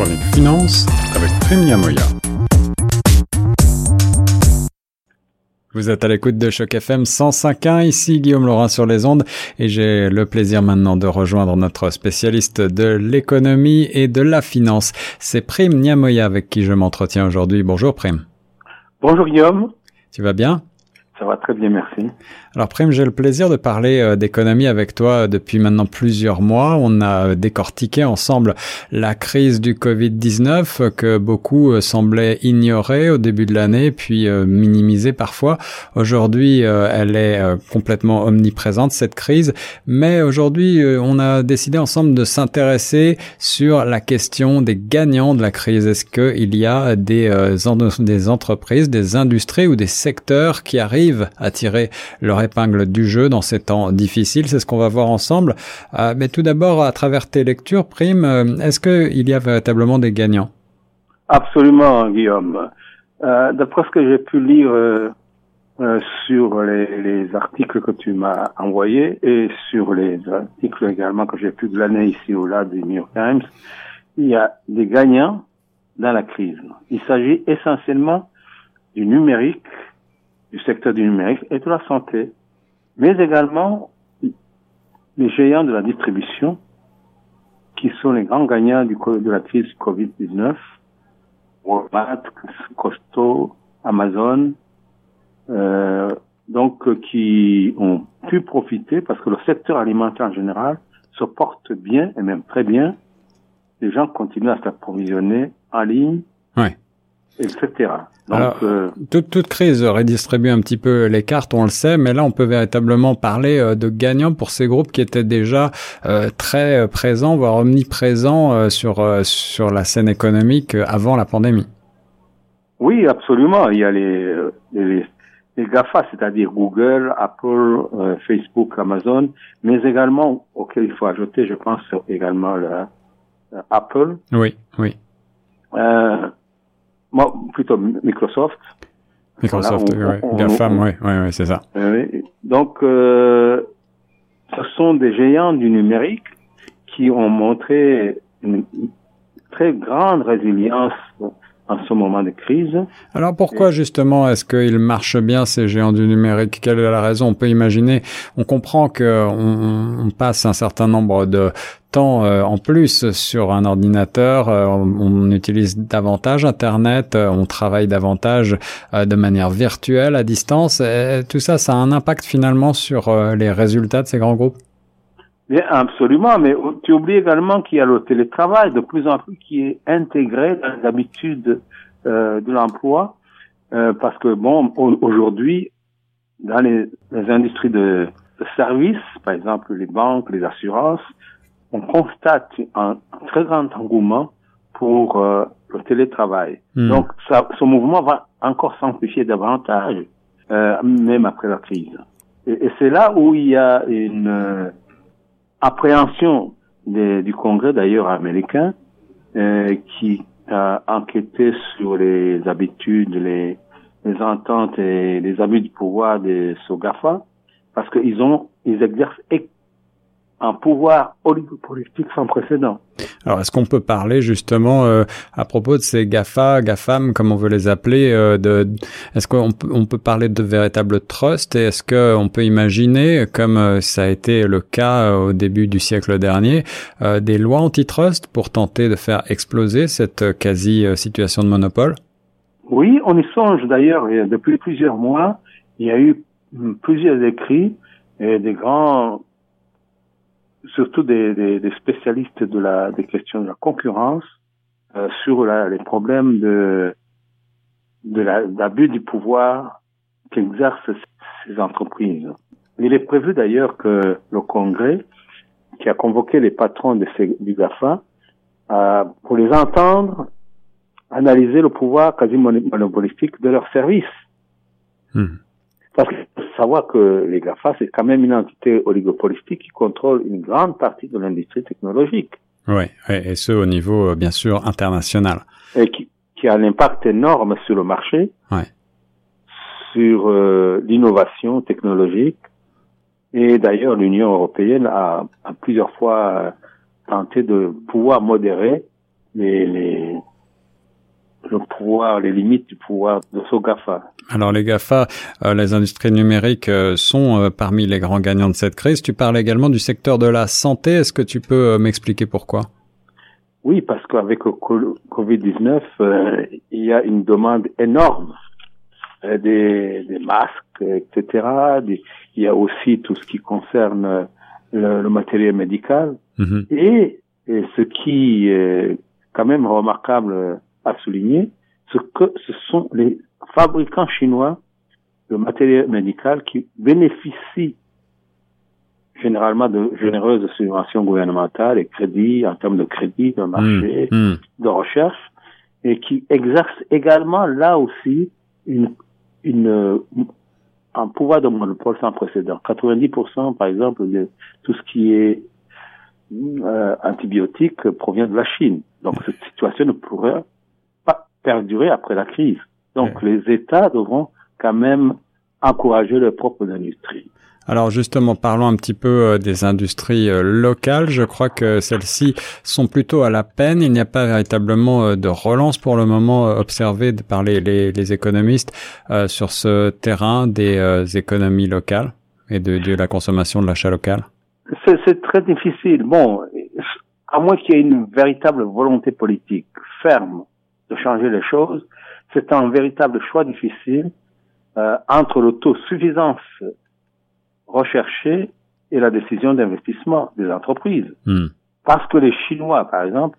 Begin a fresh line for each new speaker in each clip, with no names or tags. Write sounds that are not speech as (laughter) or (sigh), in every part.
chronique finance avec. Vous êtes à l'écoute de Choc FM 105.1, ici Guillaume Laurent sur les ondes et j'ai le plaisir maintenant de rejoindre notre spécialiste de l'économie et de la finance. C'est Prime Niamoya avec qui je m'entretiens aujourd'hui. Bonjour Prime.
Bonjour Guillaume.
Tu vas bien?
Ça va très bien, merci.
Alors Prime, j'ai le plaisir de parler euh, d'économie avec toi depuis maintenant plusieurs mois. On a décortiqué ensemble la crise du Covid-19 que beaucoup euh, semblaient ignorer au début de l'année, puis euh, minimiser parfois. Aujourd'hui, elle est complètement omniprésente, cette crise. Mais aujourd'hui, on a décidé ensemble de s'intéresser sur la question des gagnants de la crise. Est-ce qu'il y a des, des entreprises, des industries ou des secteurs qui arrivent à tirer leur épingle du jeu dans ces temps difficiles. C'est ce qu'on va voir ensemble. Euh, mais tout d'abord, à travers tes lectures, Prime, euh, est-ce qu'il y a véritablement des gagnants?
Absolument, Guillaume. Euh, D'après ce que j'ai pu lire sur les, articles que tu m'as envoyés et sur les articles également que j'ai pu glaner ici ou là du New York Times, il y a des gagnants dans la crise. Il s'agit essentiellement du numérique, du secteur du numérique et de la santé mais également les géants de la distribution, qui sont les grands gagnants du, de la crise Covid-19, Walmart, Costco, Amazon, euh, donc qui ont pu profiter parce que le secteur alimentaire en général se porte bien et même très bien. Les gens continuent à s'approvisionner en ligne,
ouais.
Etc.
Alors, euh, toute, toute crise redistribue un petit peu les cartes, on le sait, mais là, on peut véritablement parler euh, de gagnants pour ces groupes qui étaient déjà euh, très présents, voire omniprésents sur sur la scène économique avant la pandémie.
Oui, absolument. Il y a les les, les GAFA, c'est-à-dire Google, Apple, Facebook, Amazon, mais également auquel il faut ajouter, je pense également le, Apple.
Oui, oui.
Euh, moi, plutôt Microsoft.
Microsoft, voilà, on, GAFAM, oui, ouais, ouais, c'est ça.
Oui. Donc, euh, ce sont des géants du numérique qui ont montré une très grande résilience en ce moment de crise.
Alors pourquoi justement est-ce qu'ils marchent bien ces géants du numérique? Quelle est la raison? On peut imaginer, on comprend que on, passe un certain nombre de temps euh, en plus sur un ordinateur, euh, on, utilise davantage Internet, euh, on travaille davantage de manière virtuelle à distance. Et tout ça, ça a un impact finalement sur les résultats de ces grands groupes?
Bien, absolument, mais tu oublies également qu'il y a le télétravail de plus en plus qui est intégré dans les habitudes euh, de l'emploi, euh, parce que bon, aujourd'hui, dans les, les industries de, de, services, par exemple les banques, les assurances, on constate un, très grand engouement pour euh, le télétravail. Mmh. Donc, ça, ce mouvement va encore s'amplifier davantage, euh, même après la crise. Et, et c'est là où il y a une appréhension de, du Congrès d'ailleurs américain euh, qui a enquêté sur les habitudes, les, les ententes et les abus du pouvoir de SOGAFA parce qu'ils ont ils exercent un pouvoir oligopolistique sans précédent.
Alors, est-ce qu'on peut parler justement euh, à propos de ces GAFA, GAFAM, comme on veut les appeler, euh, de, est-ce qu'on peut, on peut parler de véritable trust et est-ce qu'on peut imaginer, comme euh, ça a été le cas au début du siècle dernier, euh, des lois antitrust pour tenter de faire exploser cette quasi-situation de monopole?
Oui, on y songe d'ailleurs. Depuis plusieurs mois, il y a eu plusieurs écrits et des grands surtout des, des, des, spécialistes de la, des questions de la concurrence euh, sur la, les problèmes de, de l'abus du pouvoir qu'exercent ces entreprises. Il est prévu d'ailleurs que le Congrès, qui a convoqué les patrons de ces, du GAFA, euh, pour les entendre analyser le pouvoir quasi monopolistique de leurs services.
Mmh.
Parce faut savoir que les GAFA, c'est quand même une entité oligopolistique qui contrôle une grande partie de l'industrie technologique.
Oui, et ce au niveau, bien sûr, international.
Et qui, qui a un impact énorme sur le marché,
ouais.
sur euh, l'innovation technologique. Et d'ailleurs, l'Union européenne a, a, plusieurs fois tenté de pouvoir modérer les, les, le pouvoir, les limites du pouvoir de ce GAFA.
Alors les GAFA, euh, les industries numériques euh, sont euh, parmi les grands gagnants de cette crise. Tu parles également du secteur de la santé. Est-ce que tu peux m'expliquer pourquoi?
Oui, parce qu'avec le Covid-19, il y a une demande énorme des, des, masques, etc. il y a aussi tout ce qui concerne le, matériel médical. Mm-hmm. Et, et, ce qui est quand même remarquable à souligner, ce que ce sont les fabricants chinois de matériel médical qui bénéficient généralement de généreuses subventions gouvernementales et crédits en termes de crédits, de marché, mmh, mmh. de recherche, et qui exercent également là aussi une, une, un pouvoir de monopole sans précédent. 90% par exemple de tout ce qui est euh, antibiotique provient de la Chine. Donc cette situation ne pourrait perdurer après la crise. Donc les États devront quand même encourager leurs propres industries.
Alors justement, parlons un petit peu euh, des industries euh, locales. Je crois que celles-ci sont plutôt à la peine. Il n'y a pas véritablement euh, de relance pour le moment observée par les, les, économistes sur ce terrain des économies locales et de, de la consommation de l'achat local.
C'est très difficile. Bon, à moins qu'il y ait une véritable volonté politique ferme de changer les choses, c'est un véritable choix difficile euh, entre l'autosuffisance recherchée et la décision d'investissement des entreprises. Hmm. Parce que les Chinois, par exemple,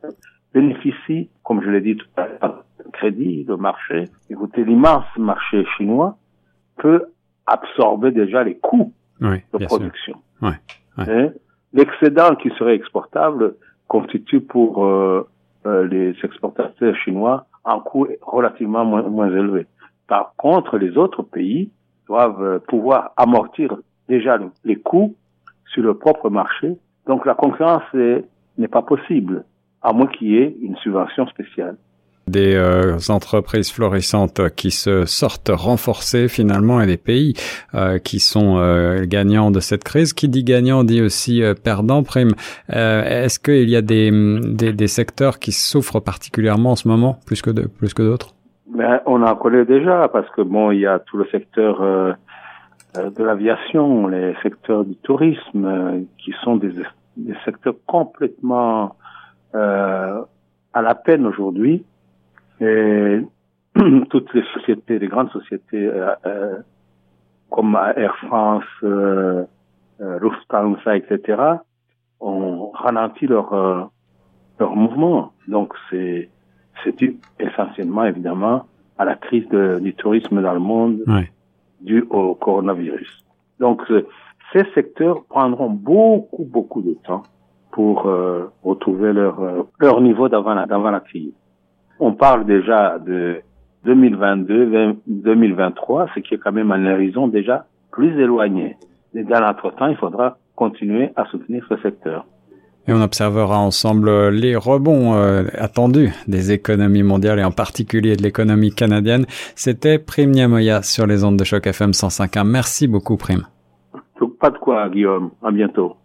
bénéficient, comme je l'ai dit tout à l'heure, de crédit, de marché. Écoutez, l'immense marché chinois peut absorber déjà les coûts de production. L'excédent qui serait exportable constitue pour euh, euh, les exportateurs chinois un coût relativement moins, moins élevé. Par contre, les autres pays doivent euh, pouvoir amortir déjà les coûts sur le propre marché. Donc la concurrence n'est pas possible, à moins qu'il y ait une subvention spéciale
des euh, entreprises florissantes qui se sortent renforcées finalement et des pays euh, qui sont gagnants de cette crise. Qui dit gagnant dit aussi perdant. Prime. Est-ce qu'il y a des, des, des, secteurs qui souffrent particulièrement en ce moment plus que plus que d'autres?
Ben, on en connaît déjà parce que bon, il y a tout le secteur euh, euh, de l'aviation, les secteurs du tourisme, euh, qui sont des, des, secteurs complètement à la peine aujourd'hui. Et (clears throat) toutes les sociétés, les grandes sociétés comme Air France, Lufthansa, etc., ont ralenti leur leur mouvement. Donc c'est c'est dû essentiellement, évidemment, à la crise du tourisme dans le monde due au coronavirus. Donc, ces secteurs prendront beaucoup, beaucoup de temps pour euh, retrouver leur, euh, leur niveau d'avant la, d'avant la crise. On parle déjà de 2022, 2023, ce qui est quand même un horizon déjà plus éloigné. Et dans l'entretemps, il faudra continuer à soutenir ce secteur.
Et on observera ensemble euh, les rebonds euh, attendus des économies mondiales et en particulier de l'économie canadienne. C'était Prime Niamoya sur les ondes de choc FM 105.1. Merci beaucoup Prime.
Pas de quoi Guillaume. À bientôt.